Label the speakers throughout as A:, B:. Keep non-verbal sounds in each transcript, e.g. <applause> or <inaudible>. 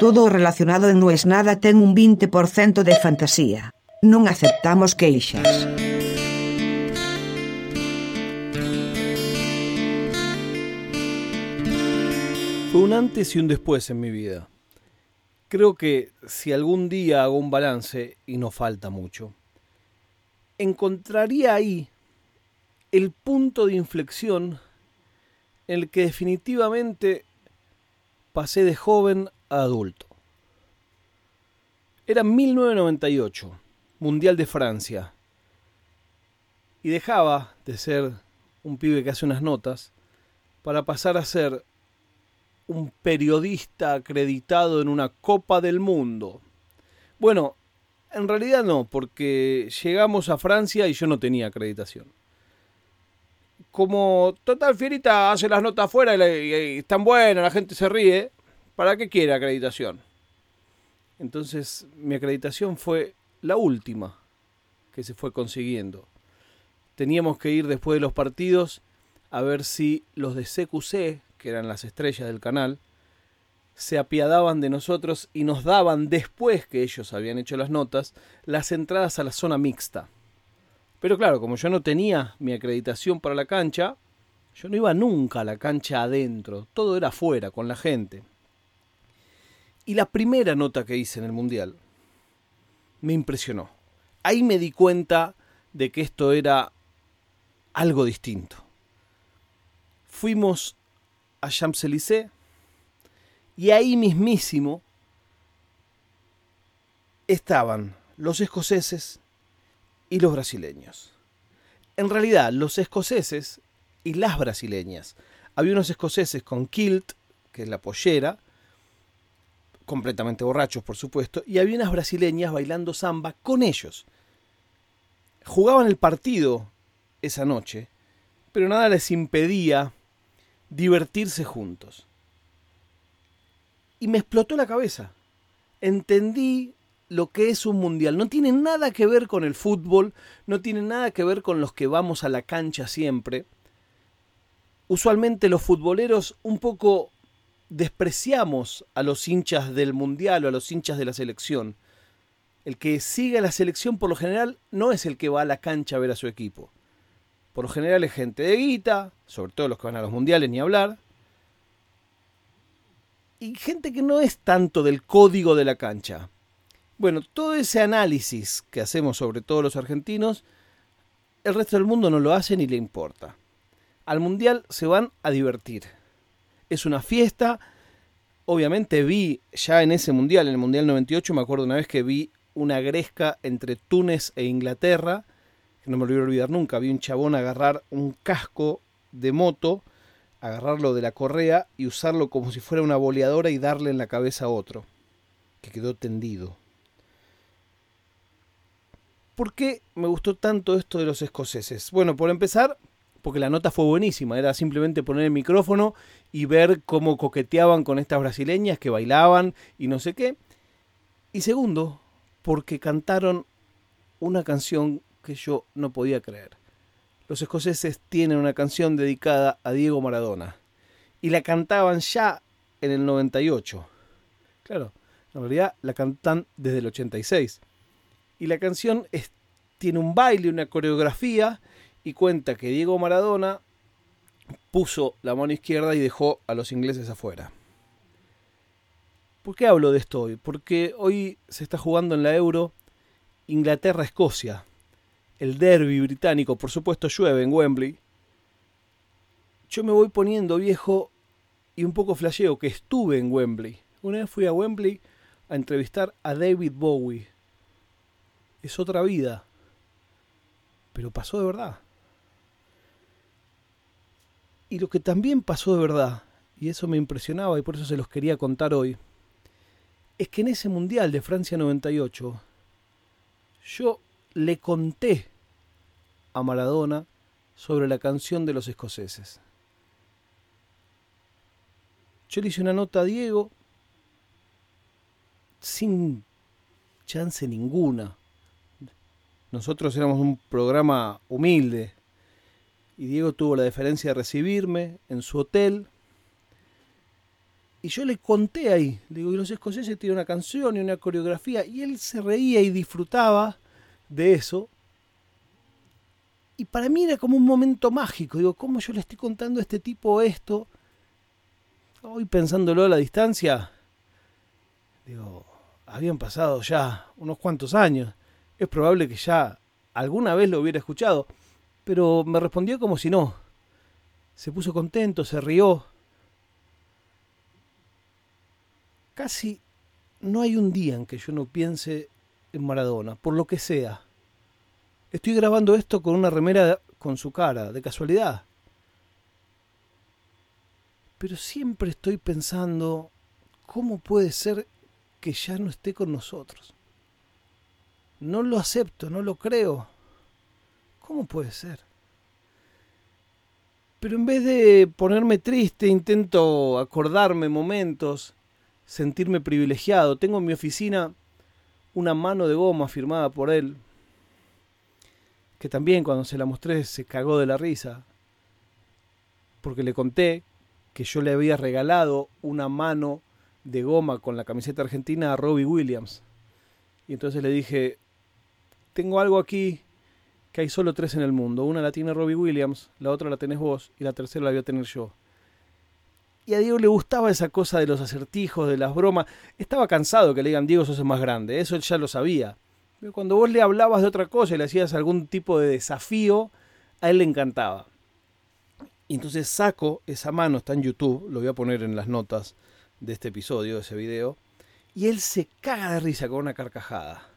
A: Todo relacionado en No es nada ten un 20% de fantasía. Non aceptamos queixas.
B: Fue un antes y un después en mi vida. Creo que si algún día hago un balance, y no falta mucho, encontraría ahí el punto de inflexión en el que definitivamente pasé de joven adulto. Era 1998, Mundial de Francia, y dejaba de ser un pibe que hace unas notas para pasar a ser un periodista acreditado en una Copa del Mundo. Bueno, en realidad no, porque llegamos a Francia y yo no tenía acreditación. Como total Fierita hace las notas afuera y, están buenas, la gente se ríe, ¿para qué quiere acreditación? Entonces mi acreditación fue la última que se fue consiguiendo. Teníamos que ir después de los partidos a ver si los de CQC, que eran las estrellas del canal, se apiadaban de nosotros y nos daban, después que ellos habían hecho las notas, las entradas a la zona mixta. Pero claro, como yo no tenía mi acreditación para la cancha, yo no iba nunca a la cancha adentro, todo era afuera, con la gente. Y la primera nota que hice en el Mundial me impresionó. Ahí me di cuenta de que esto era algo distinto. Fuimos a Champs-Élysées y ahí mismísimo estaban los escoceses y los brasileños. En realidad, los escoceses y las brasileñas. Había unos escoceses con kilt, que es la pollera, completamente borrachos, por supuesto, y había unas brasileñas bailando samba con ellos. Jugaban el partido esa noche, pero nada les impedía divertirse juntos. Y me explotó la cabeza. Entendí lo que es un mundial. No tiene nada que ver con el fútbol, no tiene nada que ver con los que vamos a la cancha siempre. Usualmente los futboleros un poco despreciamos a los hinchas del mundial o a los hinchas de la selección. El que sigue a la selección por lo general no es el que va a la cancha a ver a su equipo. Por lo general es gente de guita, sobre todo los que van a los mundiales, ni hablar. Y gente que no es tanto del código de la cancha. Bueno, todo ese análisis que hacemos sobre todos los argentinos, el resto del mundo no lo hace ni le importa. Al mundial se van a divertir. Es una fiesta. Obviamente vi ya en ese mundial, en el mundial 98, me acuerdo una vez que vi una gresca entre Túnez e Inglaterra no me lo voy a olvidar nunca, vi un chabón agarrar un casco de moto, agarrarlo de la correa y usarlo como si fuera una boleadora y darle en la cabeza a otro, que quedó tendido. ¿Por qué me gustó tanto esto de los escoceses? Bueno, por empezar, porque la nota fue buenísima, era simplemente poner el micrófono y ver cómo coqueteaban con estas brasileñas que bailaban y no sé qué. Y segundo, porque cantaron una canción que yo no podía creer. Los escoceses tienen una canción dedicada a Diego Maradona y la cantaban ya en el 98. Claro, en realidad la cantan desde el 86. Y la canción tiene un baile, una coreografía y cuenta que Diego Maradona puso la mano izquierda y dejó a los ingleses afuera. ¿Por qué hablo de esto hoy? Porque hoy se está jugando en la Euro Inglaterra-Escocia el derby británico, por supuesto llueve en Wembley, yo me voy poniendo viejo y un poco flasheo que estuve en Wembley. Una vez fui a Wembley a entrevistar a David Bowie. Es otra vida, pero pasó de verdad. Y lo que también pasó de verdad, y eso me impresionaba y por eso se los quería contar hoy, es que en ese Mundial de Francia 98, yo le conté a Maradona sobre la canción de los escoceses. Yo le hice una nota a Diego sin chance ninguna. Nosotros éramos un programa humilde y Diego tuvo la deferencia de recibirme en su hotel Y yo le conté ahí, digo, y los escoceses tienen una canción y una coreografía, y él se reía y disfrutaba de eso. Y para mí era como un momento mágico, digo, ¿cómo yo le estoy contando a este tipo esto? Hoy pensándolo a la distancia, digo, habían pasado ya unos cuantos años, es probable que ya alguna vez lo hubiera escuchado, pero me respondió como si no. Se puso contento, se rió, casi no hay un día en que yo no piense en Maradona, por lo que sea. Estoy grabando esto con una remera con su cara, de casualidad. Pero siempre estoy pensando, ¿cómo puede ser que ya no esté con nosotros? No lo acepto, no lo creo. ¿Cómo puede ser? Pero en vez de ponerme triste, intento acordarme momentos sentirme privilegiado. Tengo en mi oficina una mano de goma firmada por él, que también cuando se la mostré se cagó de la risa, porque le conté que yo le había regalado una mano de goma con la camiseta argentina a Robbie Williams. Y entonces le dije, tengo algo aquí que hay solo tres en el mundo. Una la tiene Robbie Williams, la otra la tenés vos y la tercera la voy a tener yo. Y a Diego le gustaba esa cosa de los acertijos, de las bromas. Estaba cansado que le digan, Diego, sos el más grande. Eso él ya lo sabía. Pero cuando vos le hablabas de otra cosa y le hacías algún tipo de desafío, a él le encantaba. Y entonces saco esa mano, está en YouTube, lo voy a poner en las notas de este episodio, de ese video. Y él se caga de risa con una carcajada.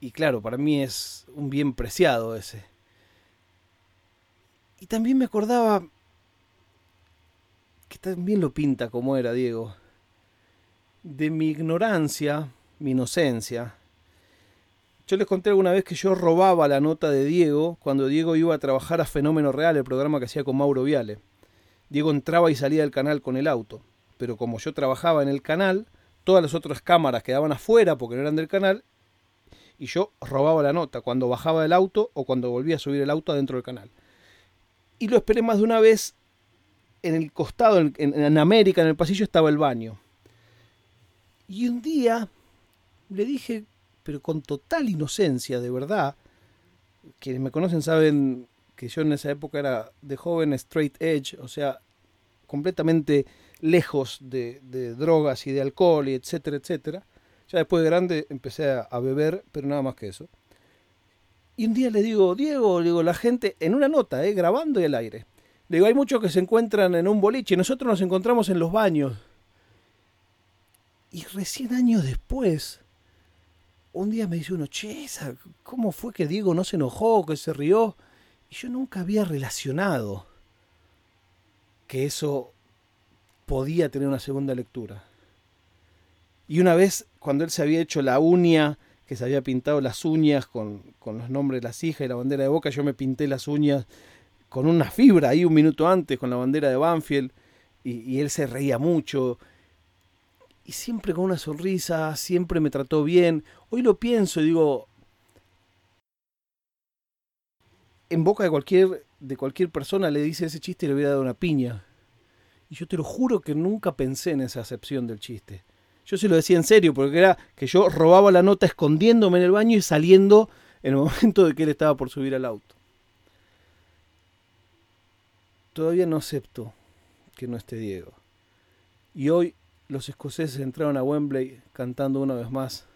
B: Y claro, para mí es un bien preciado ese. Y también me acordaba que también lo pinta como era Diego, de mi ignorancia, mi inocencia. Yo les conté alguna vez que yo robaba la nota de Diego cuando Diego iba a trabajar a Fenómeno Real, el programa que hacía con Mauro Viale. Diego entraba y salía del canal con el auto, pero como yo trabajaba en el canal, todas las otras cámaras quedaban afuera porque no eran del canal, y yo robaba la nota cuando bajaba del auto o cuando volvía a subir el auto adentro del canal. Y lo esperé más de una vez en el costado, en, América, en el pasillo, estaba el baño. Y un día le dije, pero con total inocencia, de verdad, quienes me conocen saben que yo en esa época era de joven straight edge, o sea, completamente lejos de, drogas y de alcohol etcétera, etcétera. Ya después de grande empecé a, beber, pero nada más que eso. Y un día le digo, Diego, digo, la gente, en una nota, eh, grabando y al aire, digo, hay muchos que se encuentran en un boliche, nosotros nos encontramos en los baños. Y recién años después, un día me dice uno, che, ¿cómo fue que Diego no se enojó, que se rió? Y yo nunca había relacionado que eso podía tener una segunda lectura. Y una vez, cuando él se había hecho la uña, que se había pintado las uñas con, los nombres de las hijas y la bandera de boca, yo me pinté las uñas con una fibra ahí un minuto antes con la bandera de Banfield y, él se reía mucho y siempre con una sonrisa, siempre me trató bien. Hoy lo pienso y digo, en boca de cualquier, de cualquier persona le dice ese chiste y le hubiera dado una piña. Y yo te lo juro que nunca pensé en esa acepción del chiste. Yo se lo decía en serio, porque era que yo robaba la nota escondiéndome en el baño y saliendo en el <laughs> momento de que él estaba por subir al auto. Todavía no acepto que no esté Diego. Y hoy los escoceses entraron a Wembley cantando una vez más,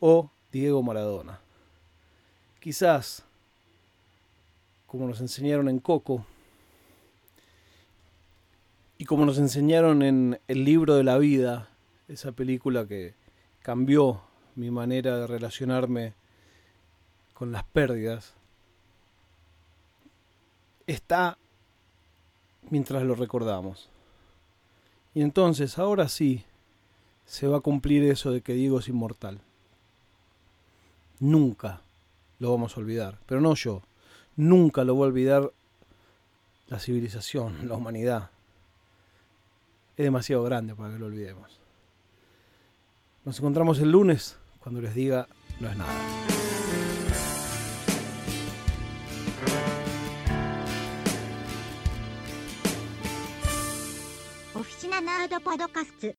B: oh Diego Maradona. Quizás, como nos enseñaron en Coco, y como nos enseñaron en El libro de la vida, esa película que cambió mi manera de relacionarme con las pérdidas, está mientras lo recordamos. Y entonces, ahora sí, se va a cumplir eso de que Diego es inmortal. Nunca lo vamos a olvidar, pero no yo. Nunca lo va a olvidar la civilización, la humanidad. Es demasiado grande para que lo olvidemos. Nos encontramos el lunes cuando les diga no es nada.
C: Oficina Nerd Podcast